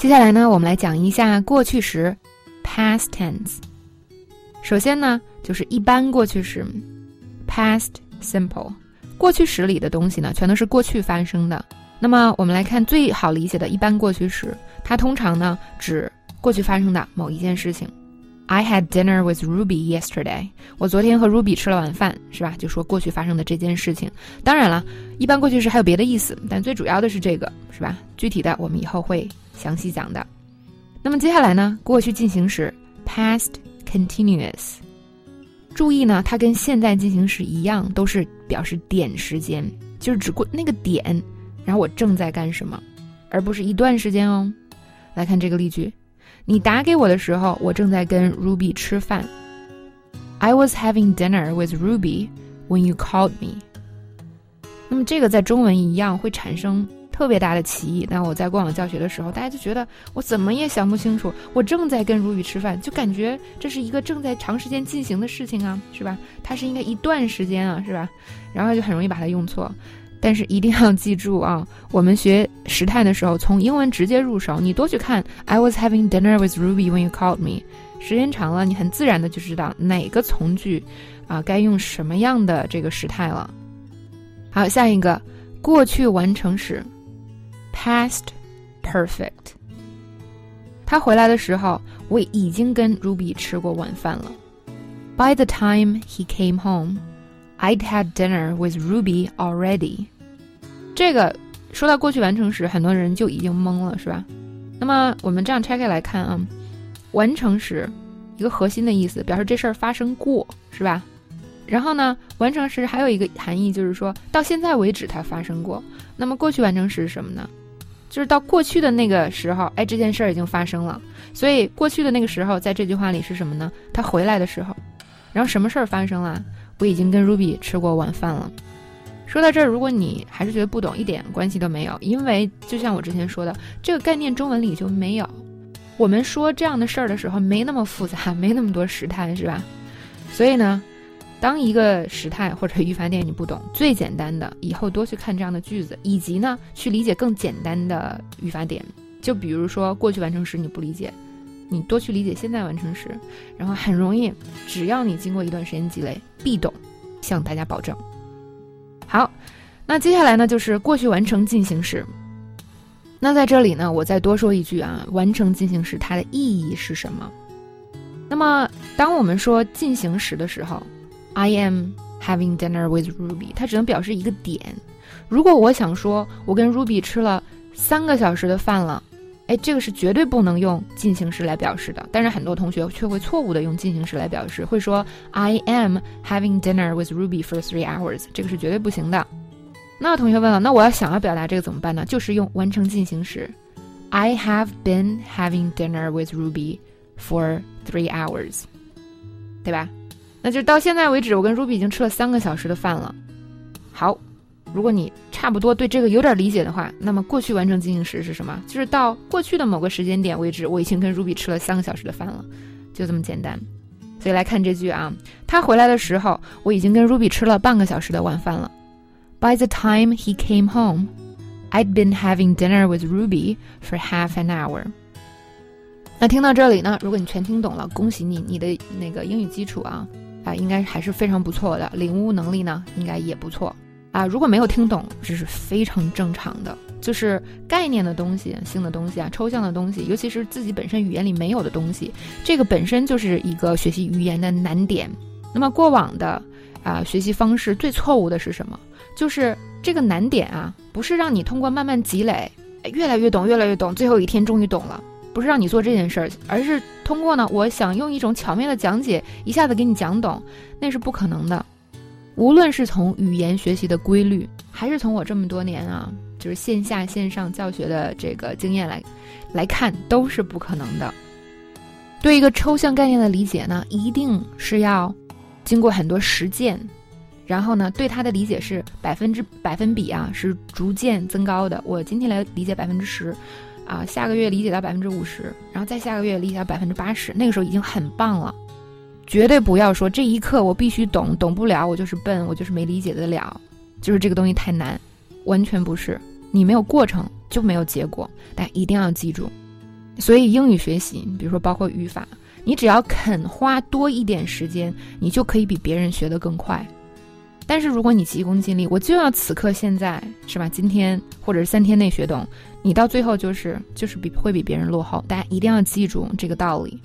接下来呢，我们来讲一下过去时，past tense。首先呢，就是一般过去时，past simple。过去时里的东西呢，全都是过去发生的。那么我们来看最好理解的一般过去时，它通常呢指过去发生的某一件事情。I had dinner with Ruby yesterday。我昨天和 Ruby 吃了晚饭，是吧？就说过去发生的这件事情。当然了，一般过去时还有别的意思，但最主要的是这个，是吧？具体的我们以后会详细讲的。那么接下来呢，过去进行时 past continuous。注意呢，它跟现在进行时一样，都是表示点时间，就是指过那个点，然后我正在干什么，而不是一段时间哦。来看这个例句。你打给我的时候，我正在跟 Ruby 吃饭。I was having dinner with Ruby when you called me。那么这个在中文一样会产生特别大的歧义。那我在过往教学的时候，大家就觉得我怎么也想不清楚，我正在跟 Ruby 吃饭，就感觉这是一个正在长时间进行的事情啊，是吧？它是应该一段时间啊，是吧？然后就很容易把它用错。但是一定要记住啊，我们学时态的时候，从英文直接入手。你多去看 I was having dinner with Ruby when you called me，时间长了，你很自然的就知道哪个从句，啊，该用什么样的这个时态了。好，下一个过去完成时，past perfect。他回来的时候，我已经跟 Ruby 吃过晚饭了。By the time he came home。I'd had dinner with Ruby already。这个说到过去完成时，很多人就已经懵了，是吧？那么我们这样拆开来看啊，完成时一个核心的意思，表示这事儿发生过，是吧？然后呢，完成时还有一个含义，就是说到现在为止它发生过。那么过去完成时是什么呢？就是到过去的那个时候，哎，这件事儿已经发生了。所以过去的那个时候，在这句话里是什么呢？他回来的时候，然后什么事儿发生了？我已经跟 Ruby 吃过晚饭了。说到这儿，如果你还是觉得不懂，一点关系都没有，因为就像我之前说的，这个概念中文里就没有。我们说这样的事儿的时候，没那么复杂，没那么多时态，是吧？所以呢，当一个时态或者语法点你不懂，最简单的，以后多去看这样的句子，以及呢，去理解更简单的语法点。就比如说过去完成时你不理解。你多去理解现在完成时，然后很容易，只要你经过一段时间积累，必懂，向大家保证。好，那接下来呢就是过去完成进行时。那在这里呢，我再多说一句啊，完成进行时它的意义是什么？那么当我们说进行时的时候，I am having dinner with Ruby，它只能表示一个点。如果我想说我跟 Ruby 吃了三个小时的饭了。哎，这个是绝对不能用进行时来表示的，但是很多同学却会错误的用进行时来表示，会说 I am having dinner with Ruby for three hours，这个是绝对不行的。那同学问了，那我要想要表达这个怎么办呢？就是用完成进行时，I have been having dinner with Ruby for three hours，对吧？那就到现在为止，我跟 Ruby 已经吃了三个小时的饭了。好。如果你差不多对这个有点理解的话，那么过去完成进行时是什么？就是到过去的某个时间点为止，我已经跟 Ruby 吃了三个小时的饭了，就这么简单。所以来看这句啊，他回来的时候，我已经跟 Ruby 吃了半个小时的晚饭了。By the time he came home, I'd been having dinner with Ruby for half an hour。那听到这里呢，如果你全听懂了，恭喜你，你的那个英语基础啊啊，应该还是非常不错的，领悟能力呢应该也不错。啊，如果没有听懂，这是非常正常的。就是概念的东西、新的东西啊、抽象的东西，尤其是自己本身语言里没有的东西，这个本身就是一个学习语言的难点。那么过往的啊学习方式最错误的是什么？就是这个难点啊，不是让你通过慢慢积累，越来越懂、越来越懂，最后一天终于懂了，不是让你做这件事儿，而是通过呢，我想用一种巧妙的讲解，一下子给你讲懂，那是不可能的。无论是从语言学习的规律，还是从我这么多年啊，就是线下线上教学的这个经验来来看，都是不可能的。对一个抽象概念的理解呢，一定是要经过很多实践，然后呢，对它的理解是百分之百分比啊，是逐渐增高的。我今天来理解百分之十，啊，下个月理解到百分之五十，然后再下个月理解到百分之八十，那个时候已经很棒了。绝对不要说这一刻我必须懂，懂不了我就是笨，我就是没理解得了，就是这个东西太难，完全不是。你没有过程就没有结果，但一定要记住。所以英语学习，比如说包括语法，你只要肯花多一点时间，你就可以比别人学得更快。但是如果你急功近利，我就要此刻现在，是吧？今天或者是三天内学懂，你到最后就是就是比会比别人落后。大家一定要记住这个道理。